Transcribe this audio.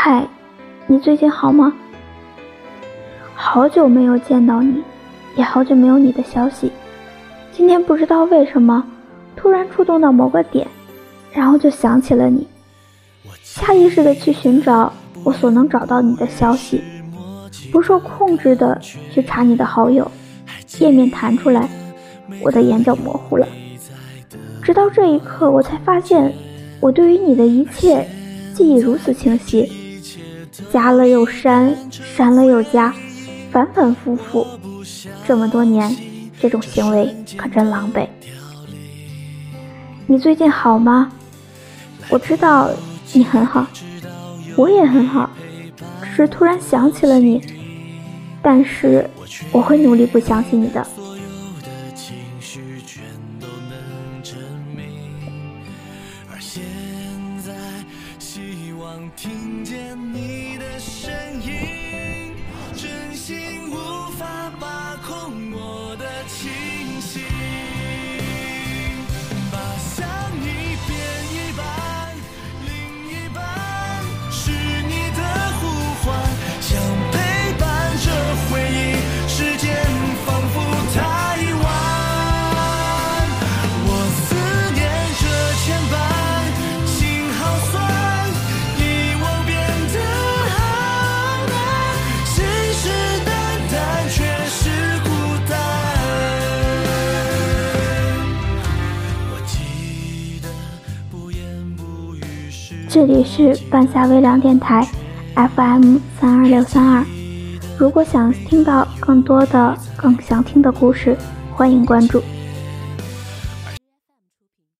嗨，你最近好吗？好久没有见到你，也好久没有你的消息。今天不知道为什么，突然触动到某个点，然后就想起了你，下意识的去寻找我所能找到你的消息，不受控制的去查你的好友，页面弹出来，我的眼角模糊了。直到这一刻，我才发现，我对于你的一切。记忆如此清晰，加了又删，删了又加，反反复复，这么多年，这种行为可真狼狈。你最近好吗？我知道你很好，我也很好，只是突然想起了你，但是我会努力不想起你的。听见你情这里是半夏微凉电台 FM 三二六三二。如果想听到更多的、更想听的故事，欢迎关注。